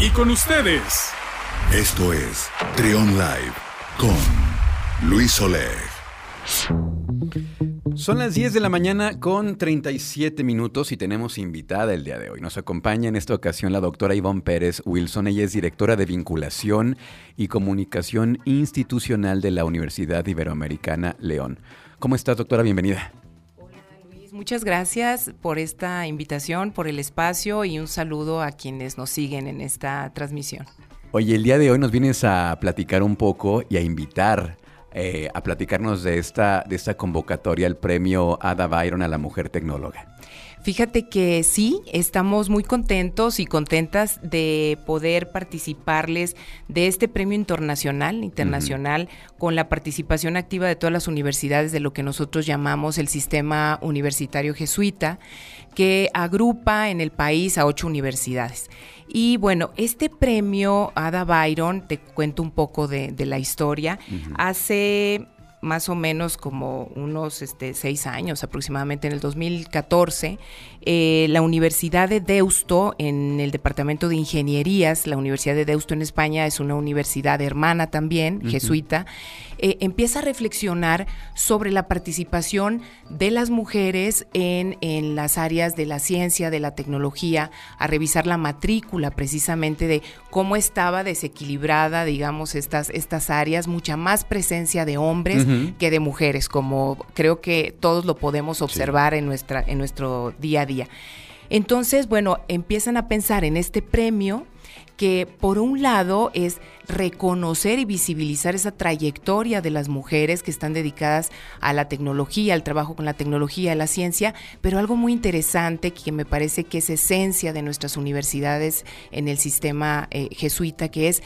Y con ustedes. Esto es Trion Live con Luis Oleg. Son las 10 de la mañana con 37 minutos y tenemos invitada el día de hoy. Nos acompaña en esta ocasión la doctora Ivonne Pérez Wilson. Ella es directora de vinculación y comunicación institucional de la Universidad Iberoamericana León. ¿Cómo estás, doctora? Bienvenida. Muchas gracias por esta invitación, por el espacio y un saludo a quienes nos siguen en esta transmisión. Oye, el día de hoy nos vienes a platicar un poco y a invitar eh, a platicarnos de esta, de esta convocatoria, el premio Ada Byron a la mujer tecnóloga. Fíjate que sí, estamos muy contentos y contentas de poder participarles de este premio internacional, internacional, con la participación activa de todas las universidades de lo que nosotros llamamos el sistema universitario jesuita, que agrupa en el país a ocho universidades. Y bueno, este premio Ada Byron, te cuento un poco de, la historia, hace más o menos como unos este, seis años aproximadamente, en el 2014, eh, la Universidad de Deusto, en el Departamento de Ingenierías, la Universidad de Deusto en España es una universidad hermana también, jesuita, eh, empieza a reflexionar sobre la participación de las mujeres en, en las áreas de la ciencia, de la tecnología, a revisar la matrícula precisamente de cómo estaba desequilibrada, digamos, estas, estas áreas, mucha más presencia de hombres que de mujeres, como creo que todos lo podemos observar en, nuestra, en nuestro día a día. Entonces, bueno, empiezan a pensar en este premio que por un lado es reconocer y visibilizar esa trayectoria de las mujeres que están dedicadas a la tecnología, al trabajo con la tecnología, a la ciencia, pero algo muy interesante que me parece que es esencia de nuestras universidades en el sistema eh, jesuita, que es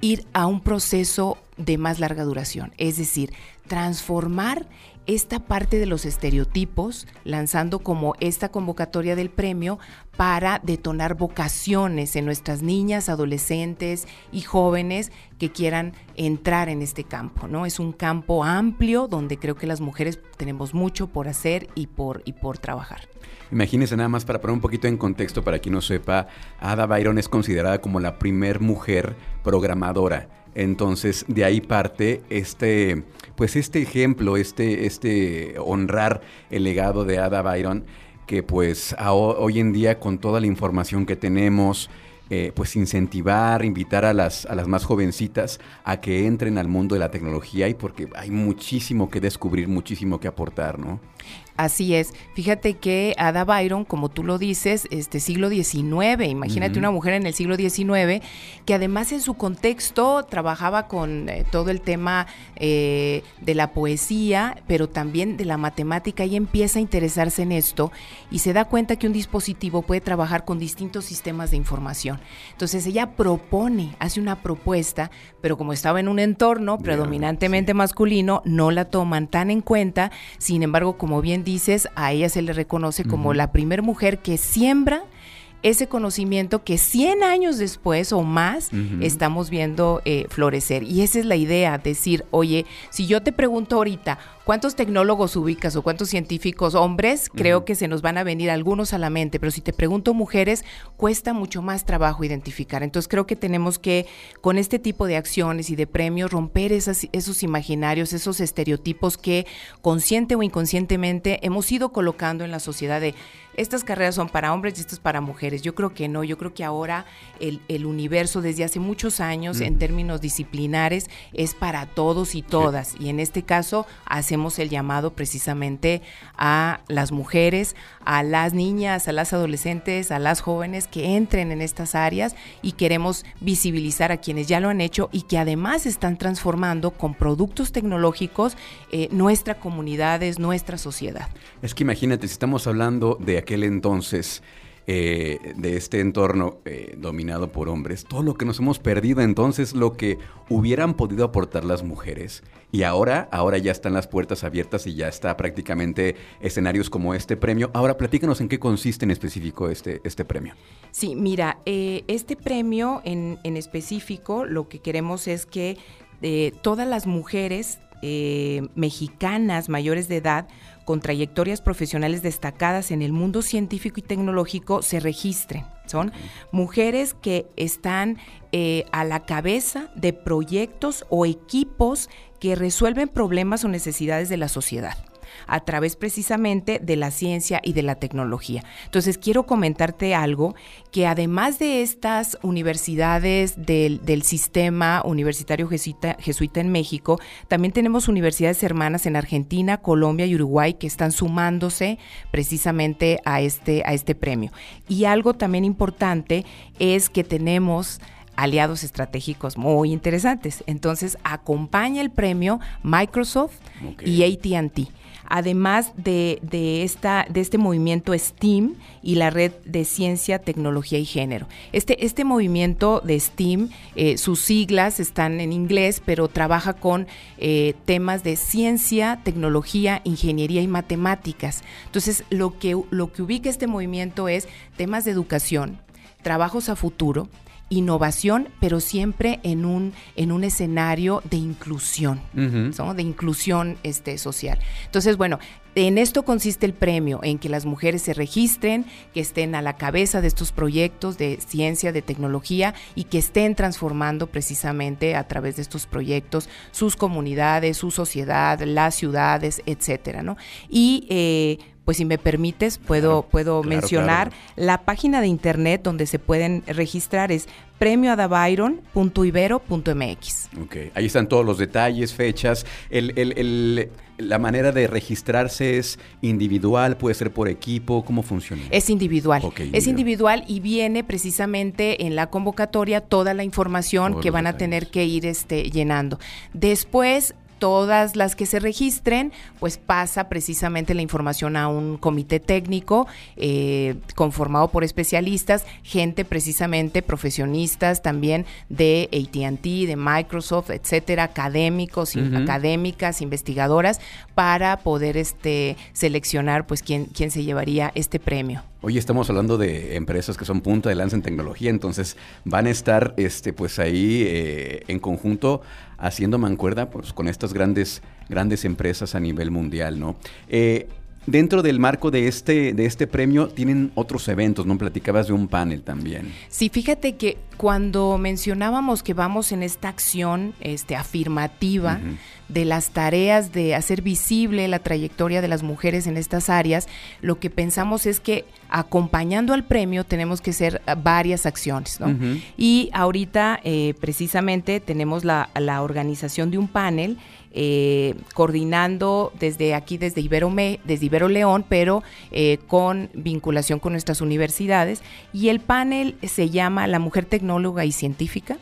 ir a un proceso de más larga duración, es decir, transformar esta parte de los estereotipos, lanzando como esta convocatoria del premio para detonar vocaciones en nuestras niñas, adolescentes y jóvenes que quieran entrar en este campo, ¿no? Es un campo amplio donde creo que las mujeres tenemos mucho por hacer y por, y por trabajar. Imagínense nada más para poner un poquito en contexto para quien no sepa, Ada Byron es considerada como la primer mujer programadora. Entonces, de ahí parte este pues este ejemplo, este, este honrar el legado de Ada Byron, que pues hoy en día con toda la información que tenemos, eh, pues incentivar, invitar a las, a las más jovencitas a que entren al mundo de la tecnología y porque hay muchísimo que descubrir, muchísimo que aportar, ¿no? Así es. Fíjate que Ada Byron, como tú lo dices, este siglo XIX, imagínate una mujer en el siglo XIX, que además en su contexto trabajaba con eh, todo el tema eh, de la poesía, pero también de la matemática, y empieza a interesarse en esto y se da cuenta que un dispositivo puede trabajar con distintos sistemas de información. Entonces ella propone, hace una propuesta, pero como estaba en un entorno predominantemente masculino, no la toman tan en cuenta, sin embargo, como bien dices, a ella se le reconoce como la primer mujer que siembra ese conocimiento que 100 años después o más estamos viendo eh, florecer. Y esa es la idea, decir, oye, si yo te pregunto ahorita, ¿cuántos tecnólogos ubicas o cuántos científicos hombres? Creo que se nos van a venir algunos a la mente, pero si te pregunto mujeres, cuesta mucho más trabajo identificar. Entonces creo que tenemos que, con este tipo de acciones y de premios, romper esos imaginarios, esos estereotipos que consciente o inconscientemente hemos ido colocando en la sociedad de estas carreras son para hombres y estas para mujeres. Yo creo que no, yo creo que ahora el, universo desde hace muchos años en términos disciplinares es para todos y todas. Y en este caso el llamado precisamente a las mujeres, a las niñas, a las adolescentes, a las jóvenes que entren en estas áreas y queremos visibilizar a quienes ya lo han hecho y que además están transformando con productos tecnológicos eh, nuestra comunidad, nuestra sociedad. Es que imagínate, si estamos hablando de aquel entonces, eh, de este entorno eh, dominado por hombres, todo lo que nos hemos perdido entonces, lo que hubieran podido aportar las mujeres. Y ahora, ahora ya están las puertas abiertas y ya está prácticamente escenarios como este premio. Ahora platícanos en qué consiste en específico este, este premio. Sí, mira, eh, este premio en, en, específico lo que queremos es que todas las mujeres mexicanas mayores de edad con trayectorias profesionales destacadas en el mundo científico y tecnológico se registren. Son mujeres que están eh, a la cabeza de proyectos o equipos que resuelven problemas o necesidades de la sociedad a través precisamente de la ciencia y de la tecnología. Entonces, quiero comentarte algo que además de estas universidades del, sistema universitario jesuita, jesuita en México, también tenemos universidades hermanas en Argentina, Colombia y Uruguay que están sumándose precisamente a este, a este premio. Y algo también importante es que tenemos aliados estratégicos muy interesantes. Entonces, acompaña el premio Microsoft y ATT además de, esta, de este movimiento STEAM y la red de ciencia, tecnología y género. Este, este movimiento de STEAM, eh, sus siglas están en inglés, pero trabaja con eh, temas de ciencia, tecnología, ingeniería y matemáticas. Entonces, lo que, lo que ubica este movimiento es temas de educación, trabajos a futuro, innovación, pero siempre en un, en un escenario de inclusión, de inclusión este, social. Entonces, bueno, en esto consiste el premio, en que las mujeres se registren, que estén a la cabeza de estos proyectos de ciencia, de tecnología y que estén transformando precisamente a través de estos proyectos sus comunidades, su sociedad, las ciudades, etcétera, ¿no? Y eh, pues si me permites, puedo, puedo mencionar la página de internet donde se pueden registrar es premioadabyron.ibero.mx. Ok, ahí están todos los detalles, fechas. la manera de registrarse es individual, puede ser por equipo, ¿cómo funciona? Es individual. es individual y viene precisamente en la convocatoria toda la información que van a tener que ir este, llenando. Después todas las que se registren, pues pasa precisamente la información a un comité técnico eh, conformado por especialistas, gente precisamente profesionistas también de ATT, de Microsoft, etcétera, académicos, académicas, investigadoras, para poder este, seleccionar pues quién, quién se llevaría este premio. Hoy estamos hablando de empresas que son punta de lanza en tecnología, entonces van a estar este, pues ahí eh, en conjunto haciendo mancuerda pues, con estas grandes, grandes empresas a nivel mundial, ¿no? Eh, dentro del marco de este, de este premio tienen otros eventos, ¿no? Platicabas de un panel también. Sí, fíjate que cuando mencionábamos que vamos en esta acción este, afirmativa, de las tareas de hacer visible la trayectoria de las mujeres en estas áreas, lo que pensamos es que acompañando al premio tenemos que hacer ah, varias acciones. ¿no? Y ahorita eh, precisamente tenemos la, la organización de un panel eh, coordinando desde aquí, desde Ibero, desde Ibero León, pero eh, con vinculación con nuestras universidades. Y el panel se llama La Mujer Tecnóloga y Científica.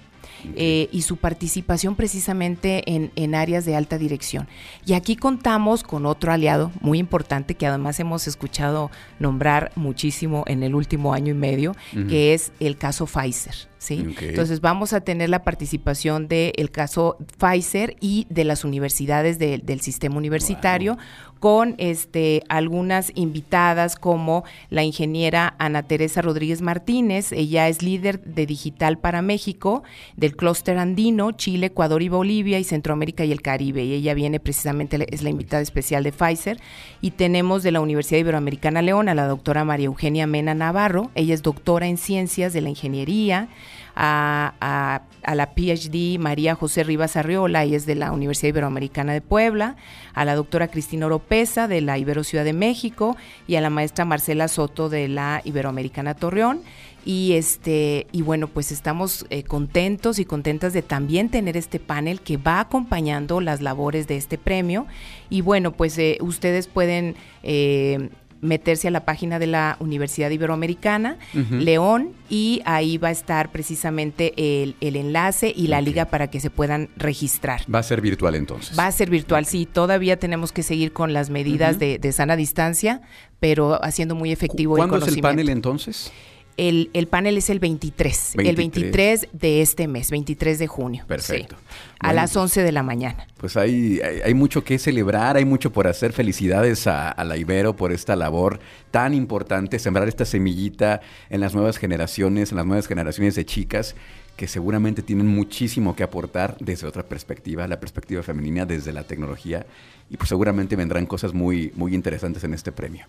Eh, y su participación precisamente en, áreas de alta dirección. Y aquí contamos con otro aliado muy importante que además hemos escuchado nombrar muchísimo en el último año y medio, que es el caso Pfizer. ¿Sí? Entonces vamos a tener la participación del caso Pfizer y de las universidades del sistema universitario con este, algunas invitadas como la ingeniera Ana Teresa Rodríguez Martínez, ella es líder de Digital para México del clúster andino, Chile, Ecuador y Bolivia y Centroamérica y el Caribe, y ella viene precisamente, es la invitada especial de Pfizer, y tenemos de la Universidad Iberoamericana León a la doctora María Eugenia Mena Navarro, ella es doctora en ciencias de la ingeniería, a, la PhD María José Rivas Arriola, y es de la Universidad Iberoamericana de Puebla, a la doctora Cristina Oropesa de la Ibero Ciudad de México y a la maestra Marcela Soto de la Iberoamericana Torreón. Y este, y bueno, pues estamos eh, contentos y contentas de también tener este panel que va acompañando las labores de este premio. Y bueno, pues eh, ustedes pueden eh, meterse a la página de la Universidad Iberoamericana, León, y ahí va a estar precisamente el, enlace y la liga para que se puedan registrar. Va a ser virtual entonces. Va a ser virtual, sí. Todavía tenemos que seguir con las medidas de, de, sana distancia, pero haciendo muy efectivo el conocimiento. ¿Cuándo es el panel entonces? El, el, panel es el 23, el 23 de este mes, 23 de junio. Perfecto. a las 11 de la mañana. Pues hay, hay, mucho que celebrar, hay mucho por hacer. Felicidades a, la Ibero por esta labor tan importante, sembrar esta semillita en las nuevas generaciones, en las nuevas generaciones de chicas que seguramente tienen muchísimo que aportar desde otra perspectiva, la perspectiva femenina, desde la tecnología, y pues seguramente vendrán cosas muy, muy interesantes en este premio.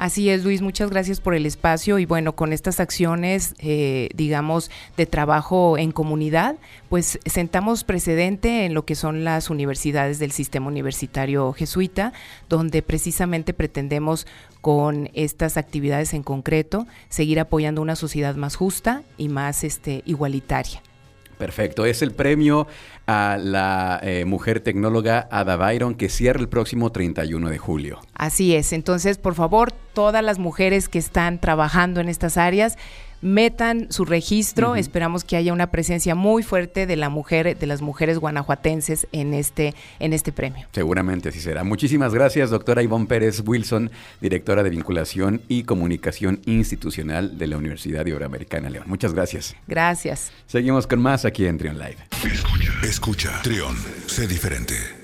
Así es, Luis, muchas gracias por el espacio y bueno, con estas acciones, eh, digamos, de trabajo en comunidad, pues sentamos precedente en lo que son las universidades del sistema universitario jesuita, donde precisamente pretendemos con estas actividades en concreto seguir apoyando una sociedad más justa y más este, igualitaria. Perfecto, es el premio a la eh, mujer tecnóloga Ada Byron que cierra el próximo 31 de julio. Así es, entonces por favor, todas las mujeres que están trabajando en estas áreas, metan su registro. Esperamos que haya una presencia muy fuerte de la mujer, de las mujeres guanajuatenses en este, en este premio. Seguramente así será. Muchísimas gracias, doctora Ivonne Pérez Wilson, directora de vinculación y comunicación institucional de la Universidad Iberoamericana León. Muchas gracias. Gracias. Seguimos con más aquí en Trion Live. Escucha, escucha. Trion, sé diferente.